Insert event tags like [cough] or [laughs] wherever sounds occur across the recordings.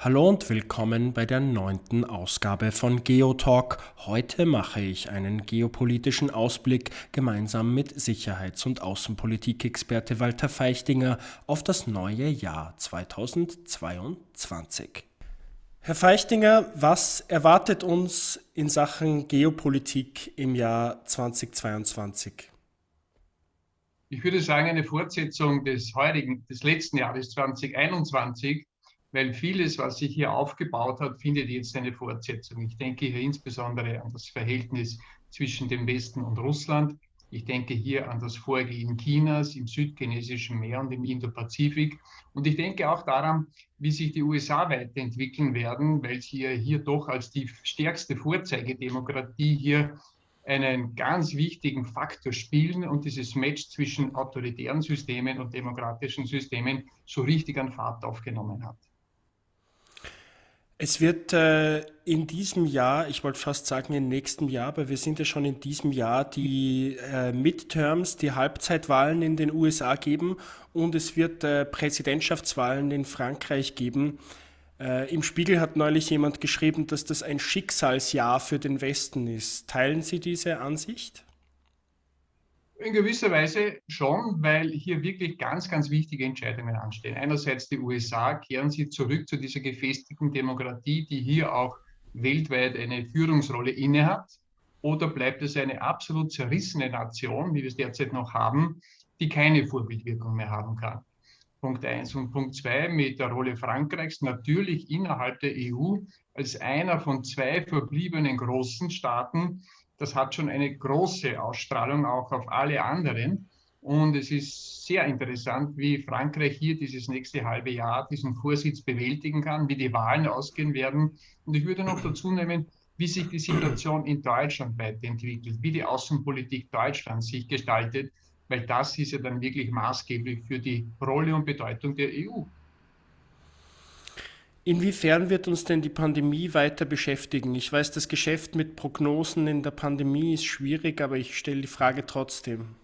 Hallo und willkommen bei der neunten Ausgabe von Geotalk. Heute mache ich einen geopolitischen Ausblick gemeinsam mit Sicherheits- und Außenpolitikexperte Walter Feichtinger auf das neue Jahr 2022. Herr Feichtinger, was erwartet uns in Sachen Geopolitik im Jahr 2022? Ich würde sagen, eine Fortsetzung des heurigen, des letzten Jahres 2021 weil vieles, was sich hier aufgebaut hat, findet jetzt eine Fortsetzung. Ich denke hier insbesondere an das Verhältnis zwischen dem Westen und Russland. Ich denke hier an das Vorgehen Chinas im südchinesischen Meer und im Indo-Pazifik. Und ich denke auch daran, wie sich die USA weiterentwickeln werden, weil sie hier doch als die stärkste Vorzeigedemokratie hier einen ganz wichtigen Faktor spielen und dieses Match zwischen autoritären Systemen und demokratischen Systemen so richtig an Fahrt aufgenommen hat. Es wird äh, in diesem Jahr, ich wollte fast sagen im nächsten Jahr, aber wir sind ja schon in diesem Jahr, die äh, Midterms, die Halbzeitwahlen in den USA geben und es wird äh, Präsidentschaftswahlen in Frankreich geben. Äh, Im Spiegel hat neulich jemand geschrieben, dass das ein Schicksalsjahr für den Westen ist. Teilen Sie diese Ansicht? In gewisser Weise schon, weil hier wirklich ganz, ganz wichtige Entscheidungen anstehen. Einerseits die USA, kehren sie zurück zu dieser gefestigten Demokratie, die hier auch weltweit eine Führungsrolle innehat, oder bleibt es eine absolut zerrissene Nation, wie wir es derzeit noch haben, die keine Vorbildwirkung mehr haben kann? Punkt eins Und Punkt zwei mit der Rolle Frankreichs natürlich innerhalb der EU als einer von zwei verbliebenen großen Staaten, das hat schon eine große Ausstrahlung auch auf alle anderen. Und es ist sehr interessant, wie Frankreich hier dieses nächste halbe Jahr diesen Vorsitz bewältigen kann, wie die Wahlen ausgehen werden. Und ich würde noch dazu nehmen, wie sich die Situation in Deutschland weiterentwickelt, wie die Außenpolitik Deutschlands sich gestaltet, weil das ist ja dann wirklich maßgeblich für die Rolle und Bedeutung der EU. Inwiefern wird uns denn die Pandemie weiter beschäftigen? Ich weiß, das Geschäft mit Prognosen in der Pandemie ist schwierig, aber ich stelle die Frage trotzdem.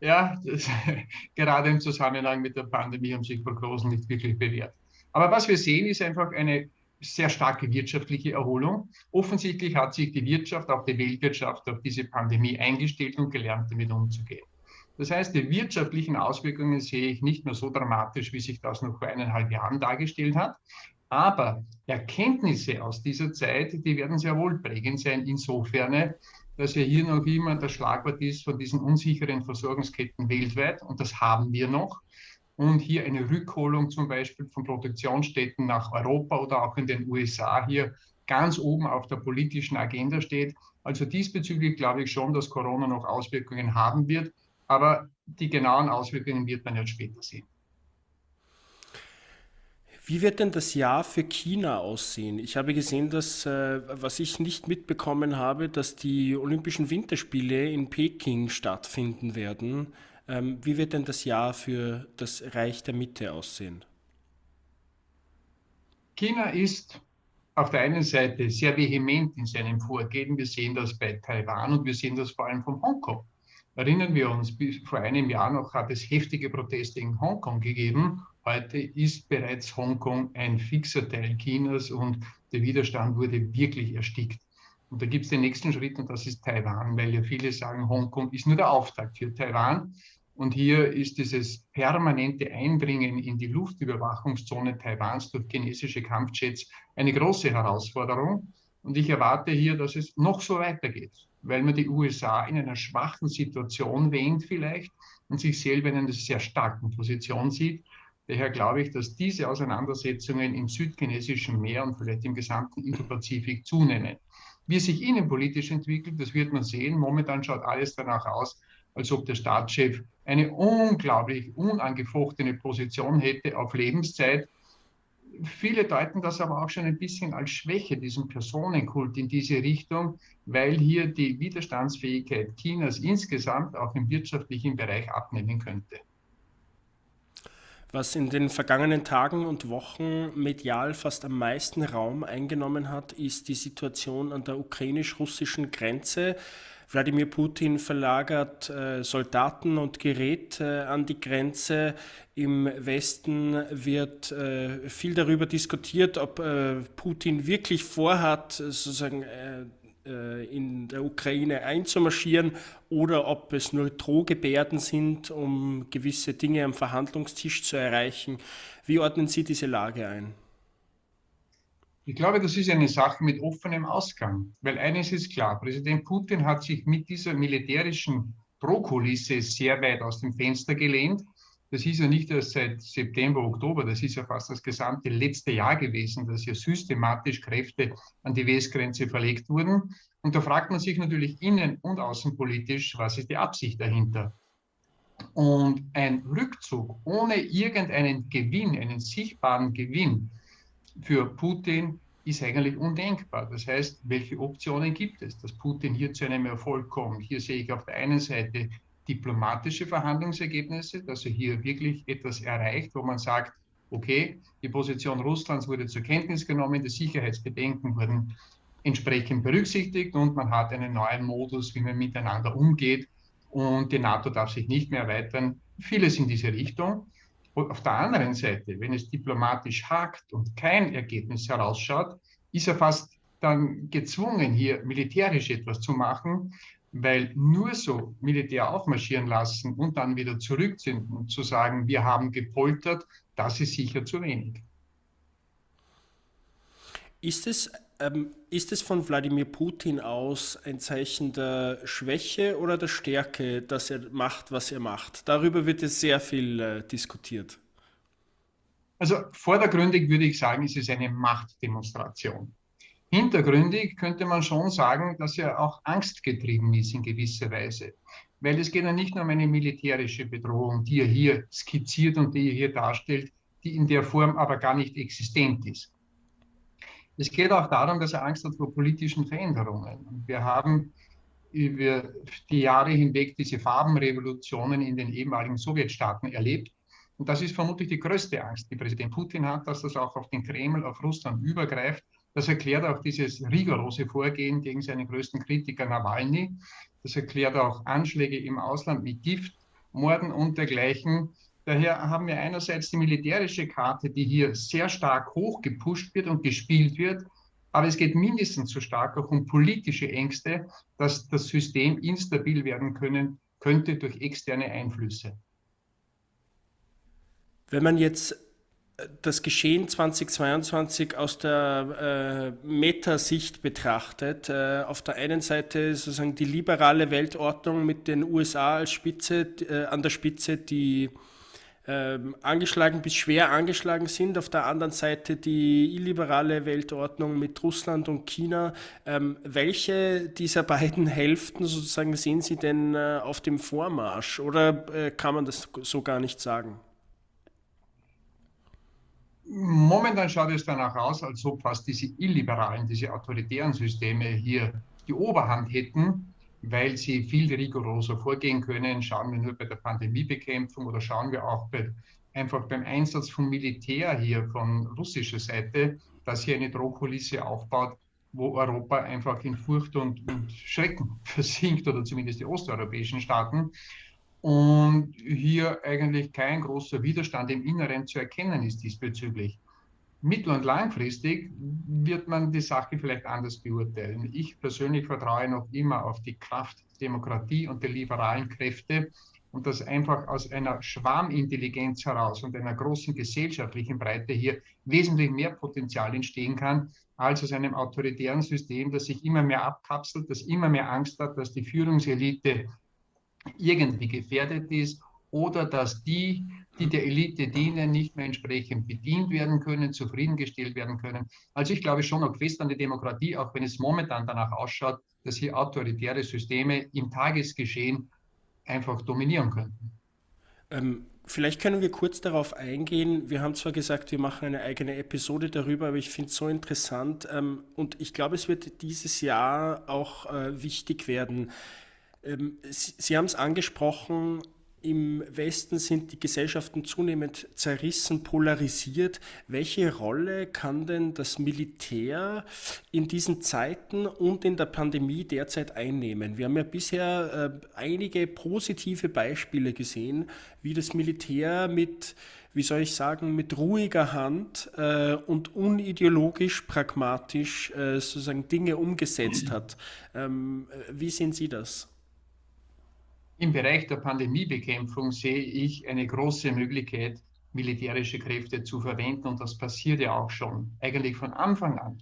Ja, das, [laughs] gerade im Zusammenhang mit der Pandemie haben sich Prognosen nicht wirklich bewährt. Aber was wir sehen, ist einfach eine sehr starke wirtschaftliche Erholung. Offensichtlich hat sich die Wirtschaft, auch die Weltwirtschaft, auf diese Pandemie eingestellt und gelernt, damit umzugehen. Das heißt, die wirtschaftlichen Auswirkungen sehe ich nicht mehr so dramatisch, wie sich das noch vor eineinhalb Jahren dargestellt hat. Aber Erkenntnisse aus dieser Zeit, die werden sehr wohl prägend sein, insofern, dass ja hier noch immer das Schlagwort ist von diesen unsicheren Versorgungsketten weltweit, und das haben wir noch. Und hier eine Rückholung zum Beispiel von Produktionsstätten nach Europa oder auch in den USA hier ganz oben auf der politischen Agenda steht. Also diesbezüglich glaube ich schon, dass Corona noch Auswirkungen haben wird. Aber die genauen Auswirkungen wird man jetzt später sehen. Wie wird denn das Jahr für China aussehen? Ich habe gesehen, dass, äh, was ich nicht mitbekommen habe, dass die Olympischen Winterspiele in Peking stattfinden werden. Ähm, wie wird denn das Jahr für das Reich der Mitte aussehen? China ist auf der einen Seite sehr vehement in seinem Vorgehen. Wir sehen das bei Taiwan und wir sehen das vor allem von Hongkong. Erinnern wir uns, vor einem Jahr noch hat es heftige Proteste in Hongkong gegeben. Heute ist bereits Hongkong ein fixer Teil Chinas und der Widerstand wurde wirklich erstickt. Und da gibt es den nächsten Schritt und das ist Taiwan, weil ja viele sagen, Hongkong ist nur der Auftakt für Taiwan. Und hier ist dieses permanente Eindringen in die Luftüberwachungszone Taiwans durch chinesische Kampfjets eine große Herausforderung. Und ich erwarte hier, dass es noch so weitergeht, weil man die USA in einer schwachen Situation wähnt vielleicht und sich selber in einer sehr starken Position sieht. Daher glaube ich, dass diese Auseinandersetzungen im südchinesischen Meer und vielleicht im gesamten Indo-Pazifik zunehmen. Wie sich innenpolitisch entwickelt, das wird man sehen. Momentan schaut alles danach aus, als ob der Staatschef eine unglaublich unangefochtene Position hätte auf Lebenszeit Viele deuten das aber auch schon ein bisschen als Schwäche, diesen Personenkult in diese Richtung, weil hier die Widerstandsfähigkeit Chinas insgesamt auch im wirtschaftlichen Bereich abnehmen könnte. Was in den vergangenen Tagen und Wochen medial fast am meisten Raum eingenommen hat, ist die Situation an der ukrainisch-russischen Grenze. Wladimir Putin verlagert äh, Soldaten und Gerät äh, an die Grenze. Im Westen wird äh, viel darüber diskutiert, ob äh, Putin wirklich vorhat, sozusagen äh, in der Ukraine einzumarschieren oder ob es nur Drohgebärden sind, um gewisse Dinge am Verhandlungstisch zu erreichen. Wie ordnen Sie diese Lage ein? Ich glaube, das ist eine Sache mit offenem Ausgang, weil eines ist klar, Präsident Putin hat sich mit dieser militärischen Drohkulisse sehr weit aus dem Fenster gelehnt. Das ist ja nicht erst seit September, Oktober, das ist ja fast das gesamte letzte Jahr gewesen, dass ja systematisch Kräfte an die Westgrenze verlegt wurden. Und da fragt man sich natürlich innen- und außenpolitisch, was ist die Absicht dahinter? Und ein Rückzug ohne irgendeinen Gewinn, einen sichtbaren Gewinn, für Putin ist eigentlich undenkbar. Das heißt, welche Optionen gibt es, dass Putin hier zu einem Erfolg kommt? Hier sehe ich auf der einen Seite diplomatische Verhandlungsergebnisse, dass er hier wirklich etwas erreicht, wo man sagt, okay, die Position Russlands wurde zur Kenntnis genommen, die Sicherheitsbedenken wurden entsprechend berücksichtigt und man hat einen neuen Modus, wie man miteinander umgeht und die NATO darf sich nicht mehr erweitern. Vieles in diese Richtung. Und auf der anderen Seite, wenn es diplomatisch hakt und kein Ergebnis herausschaut, ist er fast dann gezwungen, hier militärisch etwas zu machen, weil nur so Militär aufmarschieren lassen und dann wieder zurück sind und zu sagen, wir haben gepoltert, das ist sicher zu wenig. Ist es, ähm, ist es von Wladimir Putin aus ein Zeichen der Schwäche oder der Stärke, dass er macht, was er macht? Darüber wird es sehr viel äh, diskutiert. Also vordergründig würde ich sagen, ist es eine Machtdemonstration. Hintergründig könnte man schon sagen, dass er auch angstgetrieben ist in gewisser Weise. Weil es geht ja nicht nur um eine militärische Bedrohung, die er hier skizziert und die er hier darstellt, die in der Form aber gar nicht existent ist. Es geht auch darum, dass er Angst hat vor politischen Veränderungen. Wir haben über die Jahre hinweg diese Farbenrevolutionen in den ehemaligen Sowjetstaaten erlebt. Und das ist vermutlich die größte Angst, die Präsident Putin hat, dass das auch auf den Kreml, auf Russland übergreift. Das erklärt auch dieses rigorose Vorgehen gegen seinen größten Kritiker Nawalny. Das erklärt auch Anschläge im Ausland mit Giftmorden und dergleichen. Daher haben wir einerseits die militärische Karte, die hier sehr stark hochgepusht wird und gespielt wird. Aber es geht mindestens so stark auch um politische Ängste, dass das System instabil werden können könnte durch externe Einflüsse. Wenn man jetzt das Geschehen 2022 aus der äh, Metasicht betrachtet. Äh, auf der einen Seite sozusagen die liberale Weltordnung mit den USA als Spitze, äh, an der Spitze, die ähm, angeschlagen bis schwer angeschlagen sind. Auf der anderen Seite die illiberale Weltordnung mit Russland und China. Ähm, welche dieser beiden [laughs] Hälften sozusagen sehen Sie denn äh, auf dem Vormarsch oder äh, kann man das so gar nicht sagen? Momentan schaut es danach aus, als ob fast diese illiberalen, diese autoritären Systeme hier die Oberhand hätten weil sie viel rigoroser vorgehen können. Schauen wir nur bei der Pandemiebekämpfung oder schauen wir auch bei, einfach beim Einsatz von Militär hier von russischer Seite, dass hier eine Drohkulisse aufbaut, wo Europa einfach in Furcht und, und Schrecken [laughs] versinkt oder zumindest die osteuropäischen Staaten. Und hier eigentlich kein großer Widerstand im Inneren zu erkennen ist diesbezüglich mittel- und langfristig wird man die Sache vielleicht anders beurteilen. Ich persönlich vertraue noch immer auf die Kraft der Demokratie und der liberalen Kräfte und dass einfach aus einer Schwarmintelligenz heraus und einer großen gesellschaftlichen Breite hier wesentlich mehr Potenzial entstehen kann, als aus einem autoritären System, das sich immer mehr abkapselt, das immer mehr Angst hat, dass die Führungselite irgendwie gefährdet ist oder dass die, die der Elite dienen, nicht mehr entsprechend bedient werden können, zufriedengestellt werden können. Also ich glaube schon noch fest an die Demokratie, auch wenn es momentan danach ausschaut, dass hier autoritäre Systeme im Tagesgeschehen einfach dominieren könnten. Ähm, vielleicht können wir kurz darauf eingehen. Wir haben zwar gesagt, wir machen eine eigene Episode darüber, aber ich finde es so interessant ähm, und ich glaube, es wird dieses Jahr auch äh, wichtig werden. Ähm, Sie, haben es angesprochen, im Westen sind die Gesellschaften zunehmend zerrissen, polarisiert. Welche Rolle kann denn das Militär in diesen Zeiten und in der Pandemie derzeit einnehmen? Wir haben ja bisher äh, einige positive Beispiele gesehen, wie das Militär mit, wie soll ich sagen, mit ruhiger Hand äh, und unideologisch pragmatisch äh, sozusagen Dinge umgesetzt hat. Ähm, äh, wie sehen Sie das? Im Bereich der Pandemiebekämpfung sehe ich eine große Möglichkeit, militärische Kräfte zu verwenden und das passiert ja auch schon, eigentlich von Anfang an.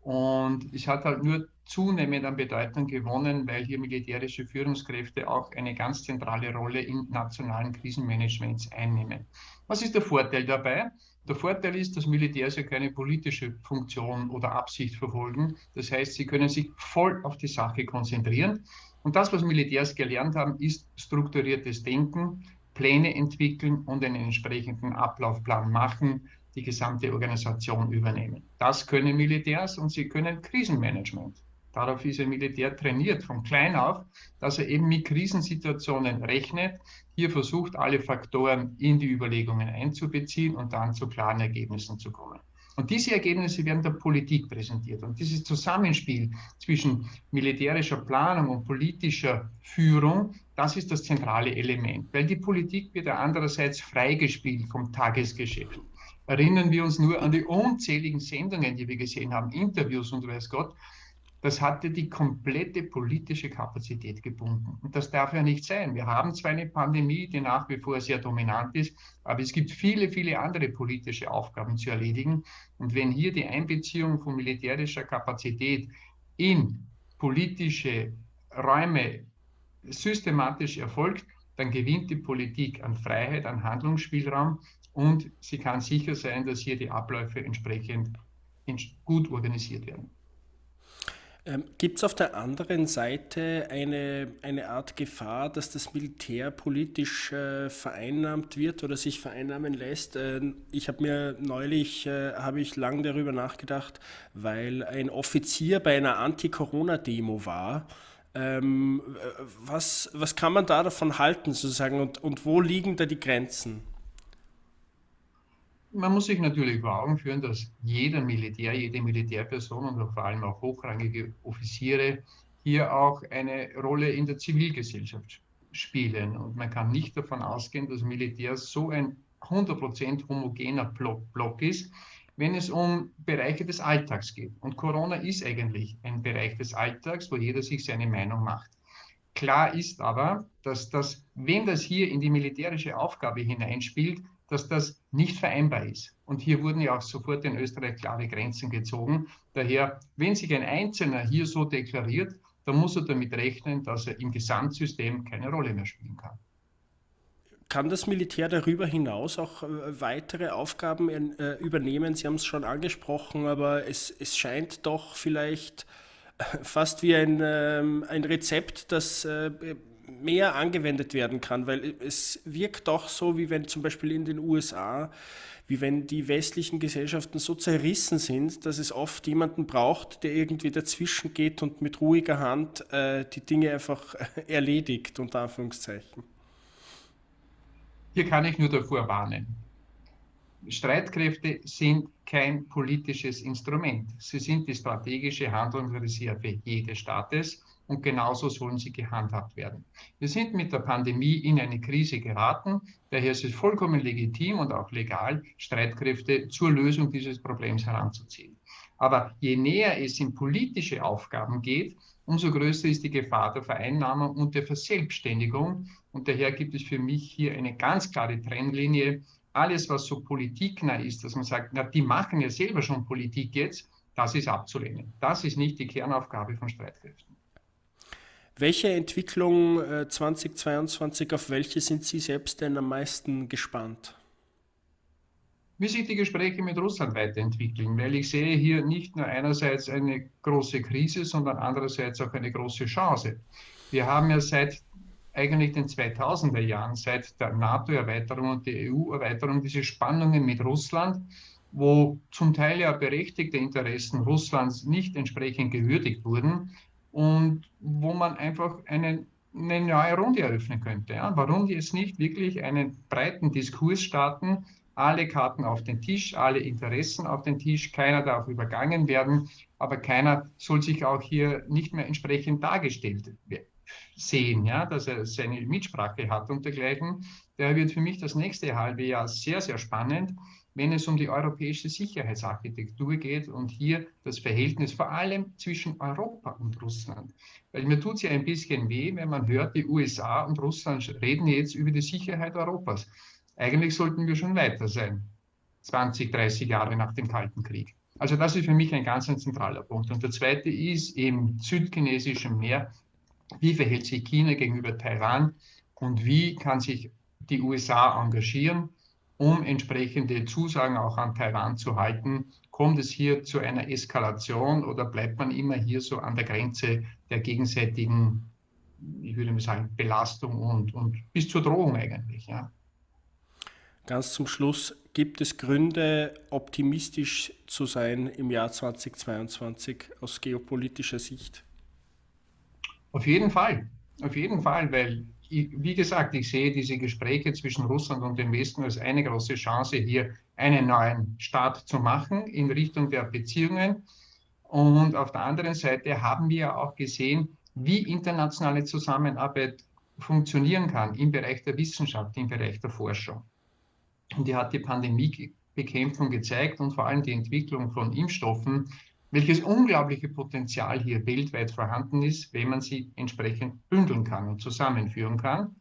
Und es hat halt nur zunehmend an Bedeutung gewonnen, weil hier militärische Führungskräfte auch eine ganz zentrale Rolle im nationalen Krisenmanagements einnehmen. Was ist der Vorteil dabei? Der Vorteil ist, dass Militärs ja keine politische Funktion oder Absicht verfolgen. Das heißt, sie können sich voll auf die Sache konzentrieren. Und das, was Militärs gelernt haben, ist strukturiertes Denken, Pläne entwickeln und einen entsprechenden Ablaufplan machen, die gesamte Organisation übernehmen. Das können Militärs und sie können Krisenmanagement. Darauf ist ein Militär trainiert von klein auf, dass er eben mit Krisensituationen rechnet, hier versucht, alle Faktoren in die Überlegungen einzubeziehen und dann zu klaren Ergebnissen zu kommen. Und diese Ergebnisse werden der Politik präsentiert. Und dieses Zusammenspiel zwischen militärischer Planung und politischer Führung, das ist das zentrale Element, weil die Politik wird ja andererseits freigespielt vom Tagesgeschäft. Erinnern wir uns nur an die unzähligen Sendungen, die wir gesehen haben, Interviews und weiß Gott, das hatte die komplette politische Kapazität gebunden. Und das darf ja nicht sein. Wir haben zwar eine Pandemie, die nach wie vor sehr dominant ist, aber es gibt viele, viele andere politische Aufgaben zu erledigen. Und wenn hier die Einbeziehung von militärischer Kapazität in politische Räume systematisch erfolgt, dann gewinnt die Politik an Freiheit, an Handlungsspielraum und sie kann sicher sein, dass hier die Abläufe entsprechend gut organisiert werden. Ähm, Gibt es auf der anderen Seite eine, eine Art Gefahr, dass das Militär politisch äh, vereinnahmt wird oder sich vereinnahmen lässt? Äh, ich habe mir neulich, äh, habe ich lang darüber nachgedacht, weil ein Offizier bei einer Anti-Corona-Demo war. Ähm, was, was kann man da davon halten sozusagen und, und wo liegen da die Grenzen? Man muss sich natürlich vor Augen führen, dass jeder Militär, jede Militärperson und vor allem auch hochrangige Offiziere hier auch eine Rolle in der Zivilgesellschaft spielen. Und man kann nicht davon ausgehen, dass Militär so ein 100% homogener Block, ist, wenn es um Bereiche des Alltags geht. Und Corona ist eigentlich ein Bereich des Alltags, wo jeder sich seine Meinung macht. Klar ist aber, dass das, wenn das hier in die militärische Aufgabe hineinspielt, dass das nicht vereinbar ist. Und hier wurden ja auch sofort in Österreich klare Grenzen gezogen. Daher, wenn sich ein Einzelner hier so deklariert, dann muss er damit rechnen, dass er im Gesamtsystem keine Rolle mehr spielen kann. Kann das Militär darüber hinaus auch äh, weitere Aufgaben äh, übernehmen? Sie haben es schon angesprochen, aber es, es scheint doch vielleicht äh, fast wie ein, ähm, ein Rezept, das mehr angewendet werden kann, weil es wirkt doch so, wie wenn zum Beispiel in den USA, wie wenn die westlichen Gesellschaften so zerrissen sind, dass es oft jemanden braucht, der irgendwie dazwischen geht und mit ruhiger Hand äh, die Dinge einfach [laughs] erledigt, unter Anführungszeichen. Hier kann ich nur davor warnen. Streitkräfte sind kein politisches Instrument. Sie sind die strategische Handlungsreserve jedes Staates und genauso sollen sie gehandhabt werden. Wir sind mit der Pandemie in eine Krise geraten, daher ist es vollkommen legitim und auch legal, Streitkräfte zur Lösung dieses Problems heranzuziehen. Aber je näher es in politische Aufgaben geht, umso größer ist die Gefahr der Vereinnahmung und der Verselbstständigung. Und daher gibt es für mich hier eine ganz klare Trennlinie. Alles, was so politiknah ist, dass man sagt, na, die machen ja selber schon Politik jetzt, das ist abzulehnen. Das ist nicht die Kernaufgabe von Streitkräften. Welche Entwicklung 2022, äh, auf welche sind Sie selbst denn am meisten gespannt? Wie sich die Gespräche mit Russland weiterentwickeln, weil ich sehe hier nicht nur einerseits eine große Krise, sondern andererseits auch eine große Chance. Wir haben ja seit eigentlich den 2000er Jahren, seit der NATO-Erweiterung und der EU-Erweiterung, diese Spannungen mit Russland, wo zum Teil ja berechtigte Interessen Russlands nicht entsprechend gewürdigt wurden, und wo man einfach einen eine neue Runde eröffnen könnte. Ja? Warum jetzt nicht wirklich einen breiten Diskurs starten, alle Karten auf den Tisch, alle Interessen auf den Tisch, keiner darf übergangen werden, aber keiner soll sich auch hier nicht mehr entsprechend dargestellt sehen, ja, dass er seine Mitsprache hat und dergleichen. Daher wird für mich das nächste halbe Jahr sehr, sehr spannend, wenn es um die europäische Sicherheitsarchitektur geht und hier das Verhältnis vor allem zwischen Europa und Russland. Weil mir tut es ja ein bisschen weh, wenn man hört, die USA und Russland reden jetzt über die Sicherheit Europas. Eigentlich sollten wir schon weiter sein, 20, 30 Jahre nach dem Kalten Krieg. Also das ist für mich ein ganz ein zentraler Punkt. Und der zweite ist im südchinesischen Meer, wie verhält sich China gegenüber Taiwan und wie kann sich die USA engagieren, um entsprechende Zusagen auch an Taiwan zu halten. Kommt es hier zu einer Eskalation oder bleibt man immer hier so an der Grenze der gegenseitigen, ich würde mal sagen, Belastung und, und bis zur Drohung eigentlich? Ja. Ganz zum Schluss, gibt es Gründe, optimistisch zu sein im Jahr 2022 aus geopolitischer Sicht? Auf jeden Fall, auf jeden Fall, weil, wie gesagt, ich sehe diese Gespräche zwischen Russland und dem Westen als eine große Chance, hier einen neuen Start zu machen in Richtung der Beziehungen. Und auf der anderen Seite haben wir auch gesehen, wie internationale Zusammenarbeit funktionieren kann im Bereich der Wissenschaft, im Bereich der Forschung. Und die hat die Pandemiebekämpfung gezeigt und vor allem die Entwicklung von Impfstoffen, welches unglaubliche Potenzial hier weltweit vorhanden ist, wenn man sie entsprechend bündeln kann und zusammenführen kann.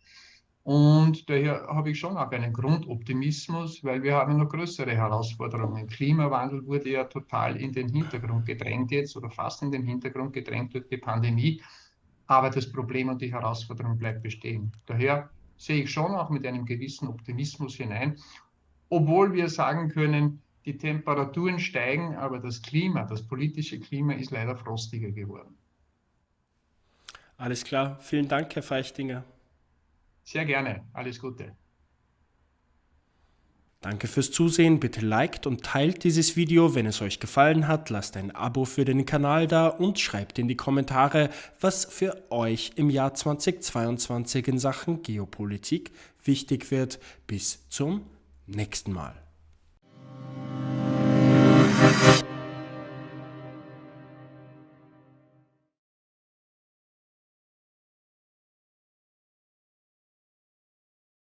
Und daher habe ich schon auch einen Grundoptimismus, weil wir haben noch größere Herausforderungen. Klimawandel wurde ja total in den Hintergrund gedrängt jetzt oder fast in den Hintergrund gedrängt durch die Pandemie. Aber das Problem und die Herausforderung bleibt bestehen. Daher sehe ich schon auch mit einem gewissen Optimismus hinein, obwohl wir sagen können, die Temperaturen steigen, aber das Klima, das politische Klima ist leider frostiger geworden. Alles klar. Vielen Dank, Herr Feichtinger. Sehr gerne. Alles Gute. Danke fürs Zusehen. Bitte liked und teilt dieses Video, wenn es euch gefallen hat. Lasst ein Abo für den Kanal da und schreibt in die Kommentare, was für euch im Jahr 2022 in Sachen Geopolitik wichtig wird. Bis zum nächsten Mal.